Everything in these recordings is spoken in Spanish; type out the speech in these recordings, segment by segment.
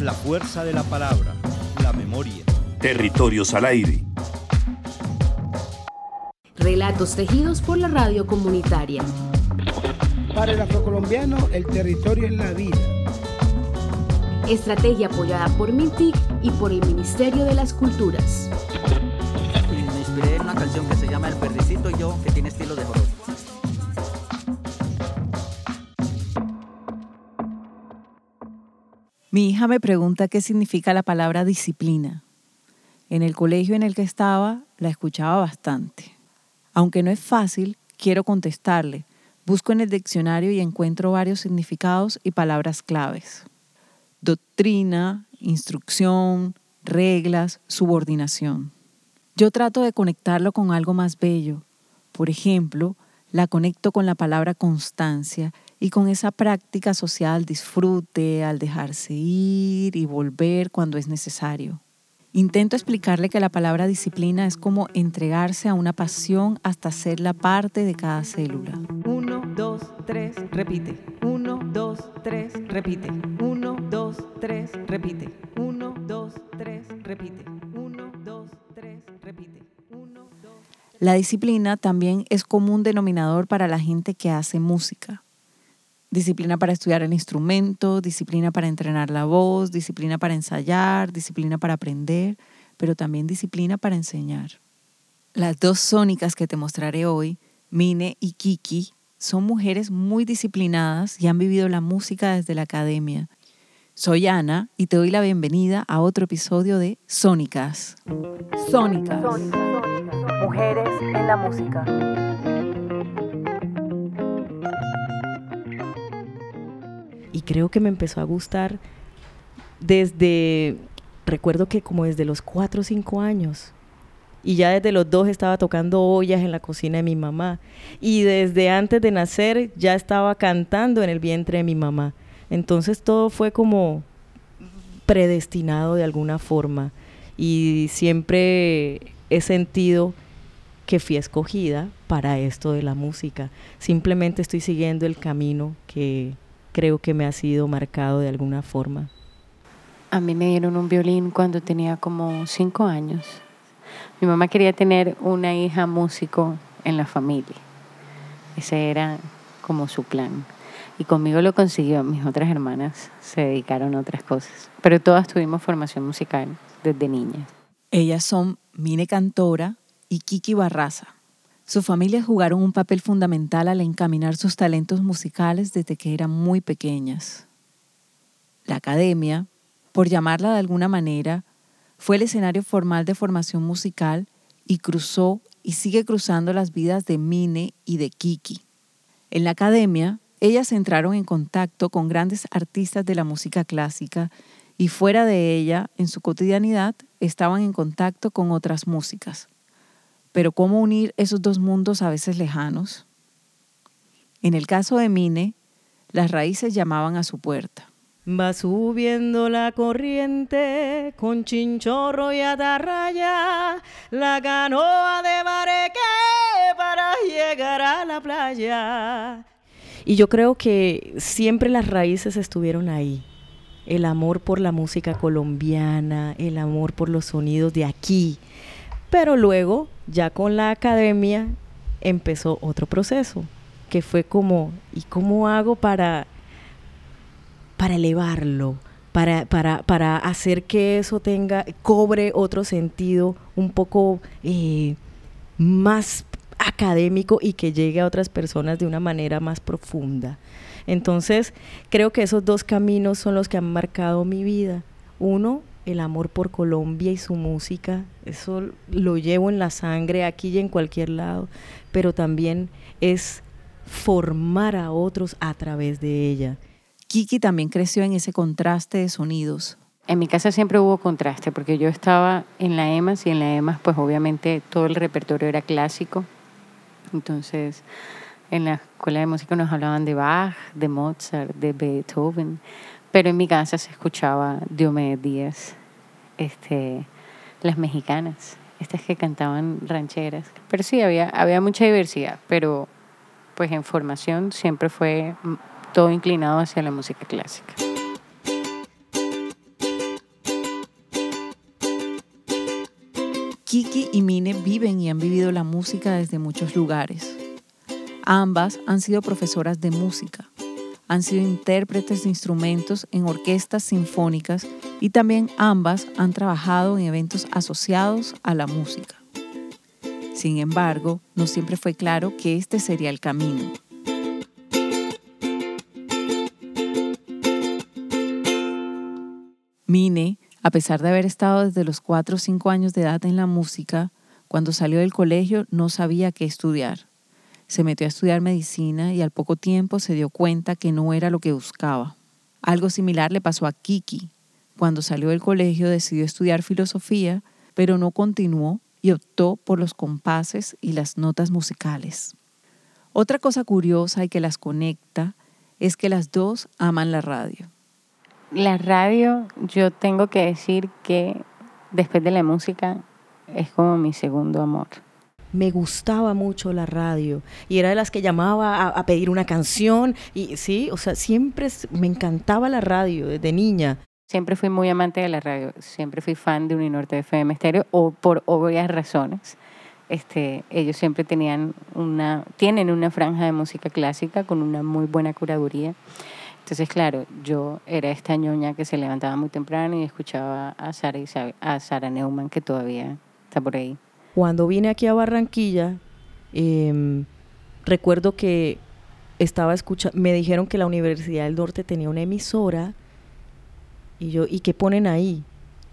La fuerza de la palabra, la memoria. Territorios al aire. Relatos tejidos por la radio comunitaria. Para el afrocolombiano, el territorio es la vida. Estrategia apoyada por MINTIC y por el Ministerio de las Culturas. Me inspiré en una canción que se llama El Verdecito y yo, que tiene estilo de joropo. Mi hija me pregunta qué significa la palabra disciplina. En el colegio en el que estaba la escuchaba bastante. Aunque no es fácil, quiero contestarle. Busco en el diccionario y encuentro varios significados y palabras claves. Doctrina, instrucción, reglas, subordinación. Yo trato de conectarlo con algo más bello. Por ejemplo, la conecto con la palabra constancia y con esa práctica asociada al disfrute, al dejarse ir y volver cuando es necesario. Intento explicarle que la palabra disciplina es como entregarse a una pasión hasta ser la parte de cada célula. Uno, dos, tres, repite. Uno, dos, tres, repite. Uno, dos, tres, repite. Uno, dos, tres, repite. Uno, dos, tres, repite. Uno, dos, La disciplina también es común denominador para la gente que hace música disciplina para estudiar el instrumento, disciplina para entrenar la voz, disciplina para ensayar, disciplina para aprender, pero también disciplina para enseñar. Las dos sónicas que te mostraré hoy, Mine y Kiki, son mujeres muy disciplinadas y han vivido la música desde la academia. Soy Ana y te doy la bienvenida a otro episodio de Sónicas. Sónicas. Mujeres en la música. Creo que me empezó a gustar desde, recuerdo que como desde los cuatro o cinco años. Y ya desde los dos estaba tocando ollas en la cocina de mi mamá. Y desde antes de nacer ya estaba cantando en el vientre de mi mamá. Entonces todo fue como predestinado de alguna forma. Y siempre he sentido que fui escogida para esto de la música. Simplemente estoy siguiendo el camino que, creo que me ha sido marcado de alguna forma. A mí me dieron un violín cuando tenía como cinco años. Mi mamá quería tener una hija músico en la familia. Ese era como su plan. Y conmigo lo consiguió. Mis otras hermanas se dedicaron a otras cosas. Pero todas tuvimos formación musical desde niñas. Ellas son Mine Cantora y Kiki Barraza. Sus familias jugaron un papel fundamental al encaminar sus talentos musicales desde que eran muy pequeñas. La academia, por llamarla de alguna manera, fue el escenario formal de formación musical y cruzó y sigue cruzando las vidas de Mine y de Kiki. En la academia, ellas entraron en contacto con grandes artistas de la música clásica y fuera de ella, en su cotidianidad, estaban en contacto con otras músicas. Pero ¿cómo unir esos dos mundos a veces lejanos? En el caso de Mine, las raíces llamaban a su puerta. Va subiendo la corriente con chinchorro y atarraya, la canoa de Bareque para llegar a la playa. Y yo creo que siempre las raíces estuvieron ahí. El amor por la música colombiana, el amor por los sonidos de aquí. Pero luego ya con la academia empezó otro proceso, que fue como, ¿y cómo hago para, para elevarlo? Para, para, para hacer que eso tenga, cobre otro sentido un poco eh, más académico y que llegue a otras personas de una manera más profunda. Entonces, creo que esos dos caminos son los que han marcado mi vida. Uno, el amor por Colombia y su música, eso lo llevo en la sangre aquí y en cualquier lado, pero también es formar a otros a través de ella. Kiki también creció en ese contraste de sonidos. En mi casa siempre hubo contraste porque yo estaba en la EMAS y en la EMAS pues obviamente todo el repertorio era clásico. Entonces en la escuela de música nos hablaban de Bach, de Mozart, de Beethoven, pero en mi casa se escuchaba Diomedes Díaz, este, las mexicanas, estas que cantaban rancheras. Pero sí, había, había mucha diversidad, pero pues en formación siempre fue todo inclinado hacia la música clásica. Kiki y Mine viven y han vivido la música desde muchos lugares. Ambas han sido profesoras de música han sido intérpretes de instrumentos en orquestas sinfónicas y también ambas han trabajado en eventos asociados a la música. Sin embargo, no siempre fue claro que este sería el camino. Mine, a pesar de haber estado desde los 4 o 5 años de edad en la música, cuando salió del colegio no sabía qué estudiar. Se metió a estudiar medicina y al poco tiempo se dio cuenta que no era lo que buscaba. Algo similar le pasó a Kiki. Cuando salió del colegio decidió estudiar filosofía, pero no continuó y optó por los compases y las notas musicales. Otra cosa curiosa y que las conecta es que las dos aman la radio. La radio, yo tengo que decir que después de la música es como mi segundo amor me gustaba mucho la radio y era de las que llamaba a, pedir una canción y sí, o sea, siempre me encantaba la radio desde niña. Siempre fui muy amante de la radio, siempre fui fan de Uninorte FM Stereo o por obvias razones. Este, ellos siempre tenían una, tienen una franja de música clásica con una muy buena curaduría. Entonces, claro, yo era esta ñoña que se levantaba muy temprano y escuchaba a Sara, a Sara Neumann, que todavía está por ahí. Cuando vine aquí a Barranquilla, em, recuerdo que estaba escuchando, me dijeron que la Universidad del Norte tenía una emisora y yo, ¿y qué ponen ahí?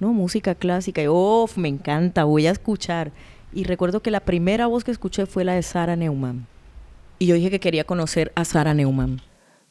No, música clásica. Y, oh, me encanta, voy a escuchar. Y recuerdo que la primera voz que escuché fue la de Sara Neumann. Y yo dije que quería conocer a Sara Neumann.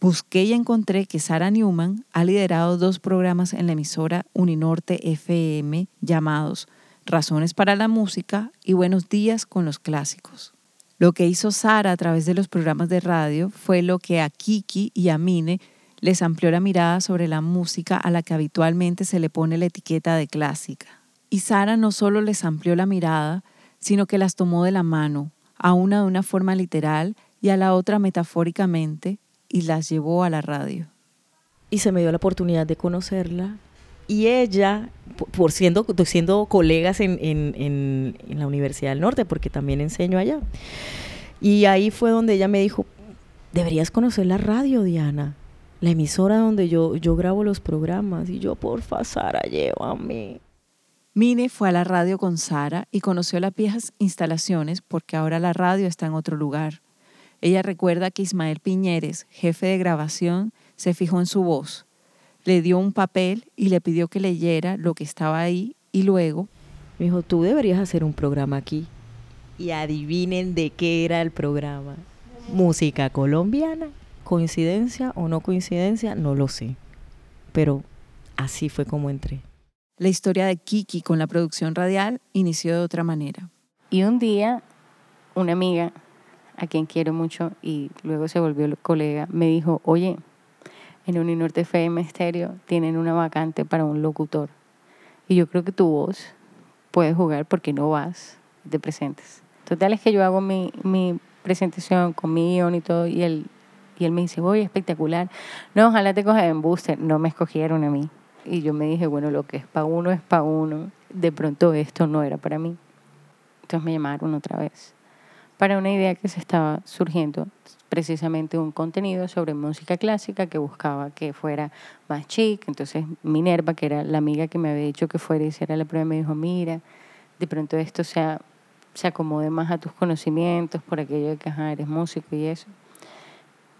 Busqué y encontré que Sara Neumann ha liderado dos programas en la emisora Uninorte FM llamados Razones para la Música y Buenos Días con los Clásicos. Lo que hizo Sara a través de los programas de radio fue lo que a Kiki y a Mine les amplió la mirada sobre la música a la que habitualmente se le pone la etiqueta de clásica. Y Sara no solo les amplió la mirada, sino que las tomó de la mano, a una de una forma literal y a la otra metafóricamente, y las llevó a la radio. Y se me dio la oportunidad de conocerla y ella, por siendo, siendo colegas en, en, en, la Universidad del Norte, porque también enseño allá. Y ahí fue donde ella me dijo, deberías conocer la radio, Diana, la emisora donde yo, yo grabo los programas. Y yo, porfa, Sara, llévame. Mine fue a la radio con Sara y conoció las viejas instalaciones porque ahora la radio está en otro lugar. Ella recuerda que Ismael Piñeres, jefe de grabación, se fijó en su voz le dio un papel y le pidió que leyera lo que estaba ahí y luego... Me dijo, tú deberías hacer un programa aquí. Y adivinen de qué era el programa. Música colombiana. ¿Coincidencia o no coincidencia? No lo sé. Pero así fue como entré. La historia de Kiki con la producción radial inició de otra manera. Y un día, una amiga, a quien quiero mucho y luego se volvió colega, me dijo, oye, en Uninorte FM Stereo tienen una vacante para un locutor. Y yo creo que tu voz puede jugar porque no vas te presentes. Total es que yo hago mi, mi presentación con mi guion y todo y él, y él me dice, voy espectacular. No, ojalá te cojan en booster. No me escogieron a mí. Y yo me dije, bueno, lo que es para uno es para uno. De pronto esto no era para mí. Entonces me llamaron otra vez para una idea que se estaba surgiendo, precisamente un contenido sobre música clásica que buscaba que fuera más chic. Entonces Minerva, que era la amiga que me había dicho que fuera y hiciera la prueba, me dijo, mira, de pronto esto se acomode más a tus conocimientos por aquello de que eres músico y eso.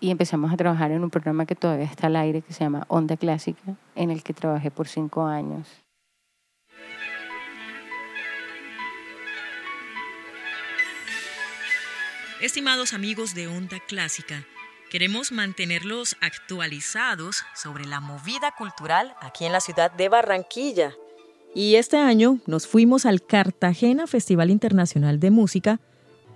Y empezamos a trabajar en un programa que todavía está al aire, que se llama Onda Clásica, en el que trabajé por cinco años. Estimados amigos de Onda Clásica, queremos mantenerlos actualizados sobre la movida cultural aquí en la ciudad de Barranquilla. Y este año nos fuimos al Cartagena Festival Internacional de Música.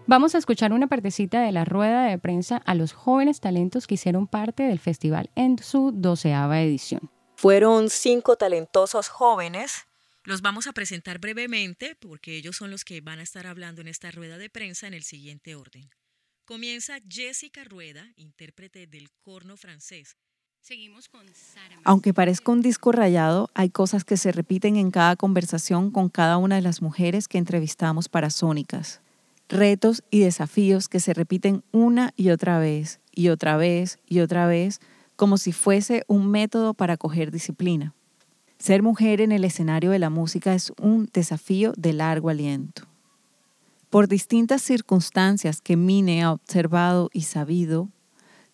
Vamos a escuchar una partecita de la rueda de prensa a los jóvenes talentos que hicieron parte del festival en su doceava edición. Fueron cinco talentosos jóvenes los vamos a presentar brevemente porque ellos son los que van a estar hablando en esta rueda de prensa en el siguiente orden. Comienza Jessica Rueda, intérprete del corno francés. Aunque parezca un disco rayado, hay cosas que se repiten en cada conversación con cada una de las mujeres que entrevistamos para Sónicas. Retos y desafíos que se repiten una y otra vez, y otra vez, y otra vez, como si fuese un método para coger disciplina. Ser mujer en el escenario de la música es un desafío de largo aliento. Por distintas circunstancias que Mine ha observado y sabido,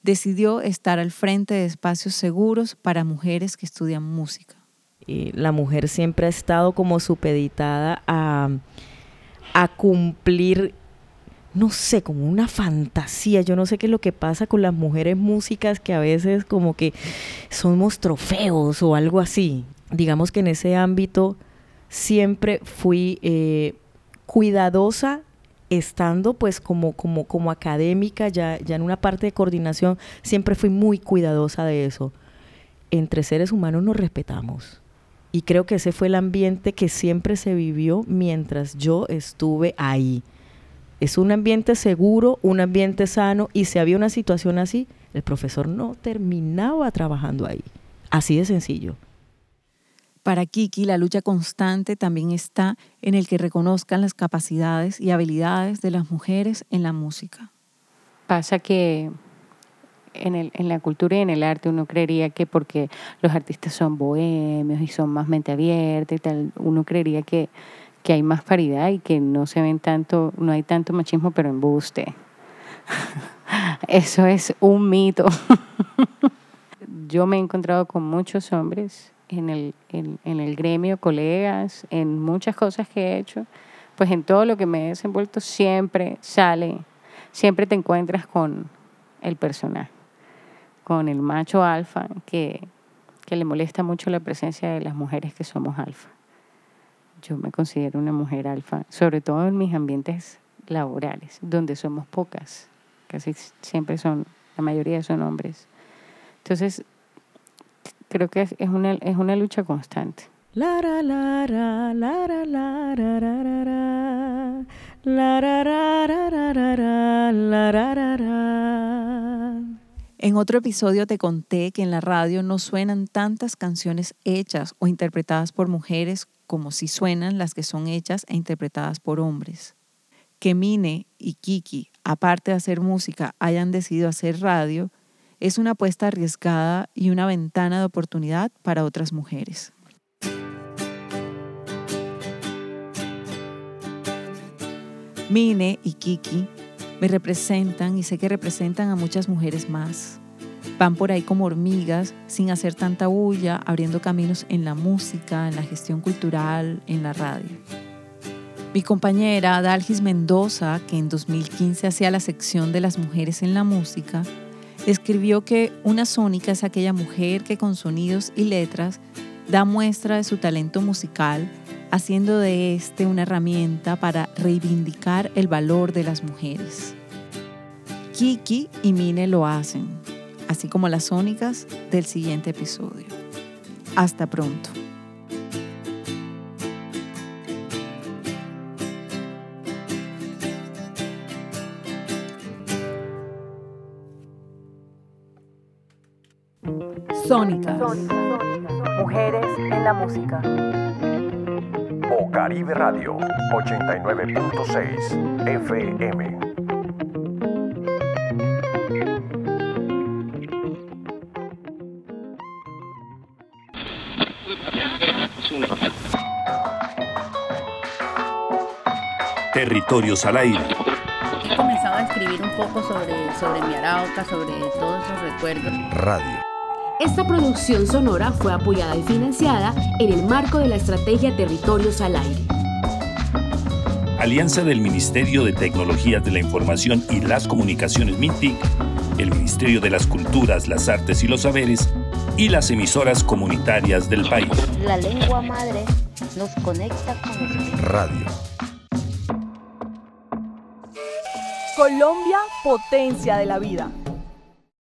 decidió estar al frente de espacios seguros para mujeres que estudian música. la mujer siempre ha estado como supeditada a, a cumplir no sé, como una fantasía. Yo no sé qué es lo que pasa con las mujeres músicas que a veces como que somos trofeos o algo así. Digamos que en ese ámbito siempre fui eh, cuidadosa estando pues como, como, como académica, ya, ya en una parte de coordinación, siempre fui muy cuidadosa de eso. Entre seres humanos nos respetamos. Y creo que ese fue el ambiente que siempre se vivió mientras yo estuve ahí. Es un ambiente seguro, un ambiente sano, y si había una situación así, el profesor no terminaba trabajando ahí. Así de sencillo. Para Kiki, la lucha constante también está en el que reconozcan las capacidades y habilidades de las mujeres en la música. Pasa que en, el, en la cultura y en el arte uno creería que porque los artistas son bohemios y son más mente abierta y tal, uno creería que, que hay más paridad y que no se ven tanto, no hay tanto machismo, pero embuste. Eso es un mito. Yo me he encontrado con muchos hombres en el, en, el gremio, colegas, en muchas cosas que he hecho, pues en todo lo que me he desenvuelto siempre sale, siempre te encuentras con el personaje, con el macho alfa que, que le molesta mucho la presencia de las mujeres que somos alfa. Yo me considero una mujer alfa, sobre todo en mis ambientes laborales, donde somos pocas, casi siempre son, la mayoría son hombres. Entonces, creo que es, una, es una lucha constante. En otro episodio te conté que en la radio no suenan tantas canciones hechas o interpretadas por mujeres como si suenan las que son hechas e interpretadas por hombres. Que Mine y Kiki, aparte de hacer música, hayan decidido hacer radio, es una apuesta arriesgada y una ventana de oportunidad para otras mujeres. Mine y Kiki me representan y sé que representan a muchas mujeres más. Van por ahí como hormigas, sin hacer tanta bulla, abriendo caminos en la música, en la gestión cultural, en la radio. Mi compañera Dalgis Mendoza, que en 2015 hacía la sección de las mujeres en la música, escribió que una sónica es aquella mujer que con sonidos y letras da muestra de su talento musical, haciendo de este una herramienta para reivindicar el valor de las mujeres. Kiki y Mine lo hacen, así como las sónicas del siguiente episodio. Hasta pronto. Sónicas. Mujeres en la música. O Caribe Radio 89.6 FM. Territorios al aire. He comenzado a escribir un poco sobre, sobre mi arauca, sobre todos esos recuerdos. Radio. Esta producción sonora fue apoyada y financiada en el marco de la estrategia Territorios al Aire. Alianza del Ministerio de Tecnologías de la Información y las Comunicaciones MINTIC, el Ministerio de las Culturas, las Artes y los Saberes y las emisoras comunitarias del país. La lengua madre nos conecta con Radio. Colombia, potencia de la vida.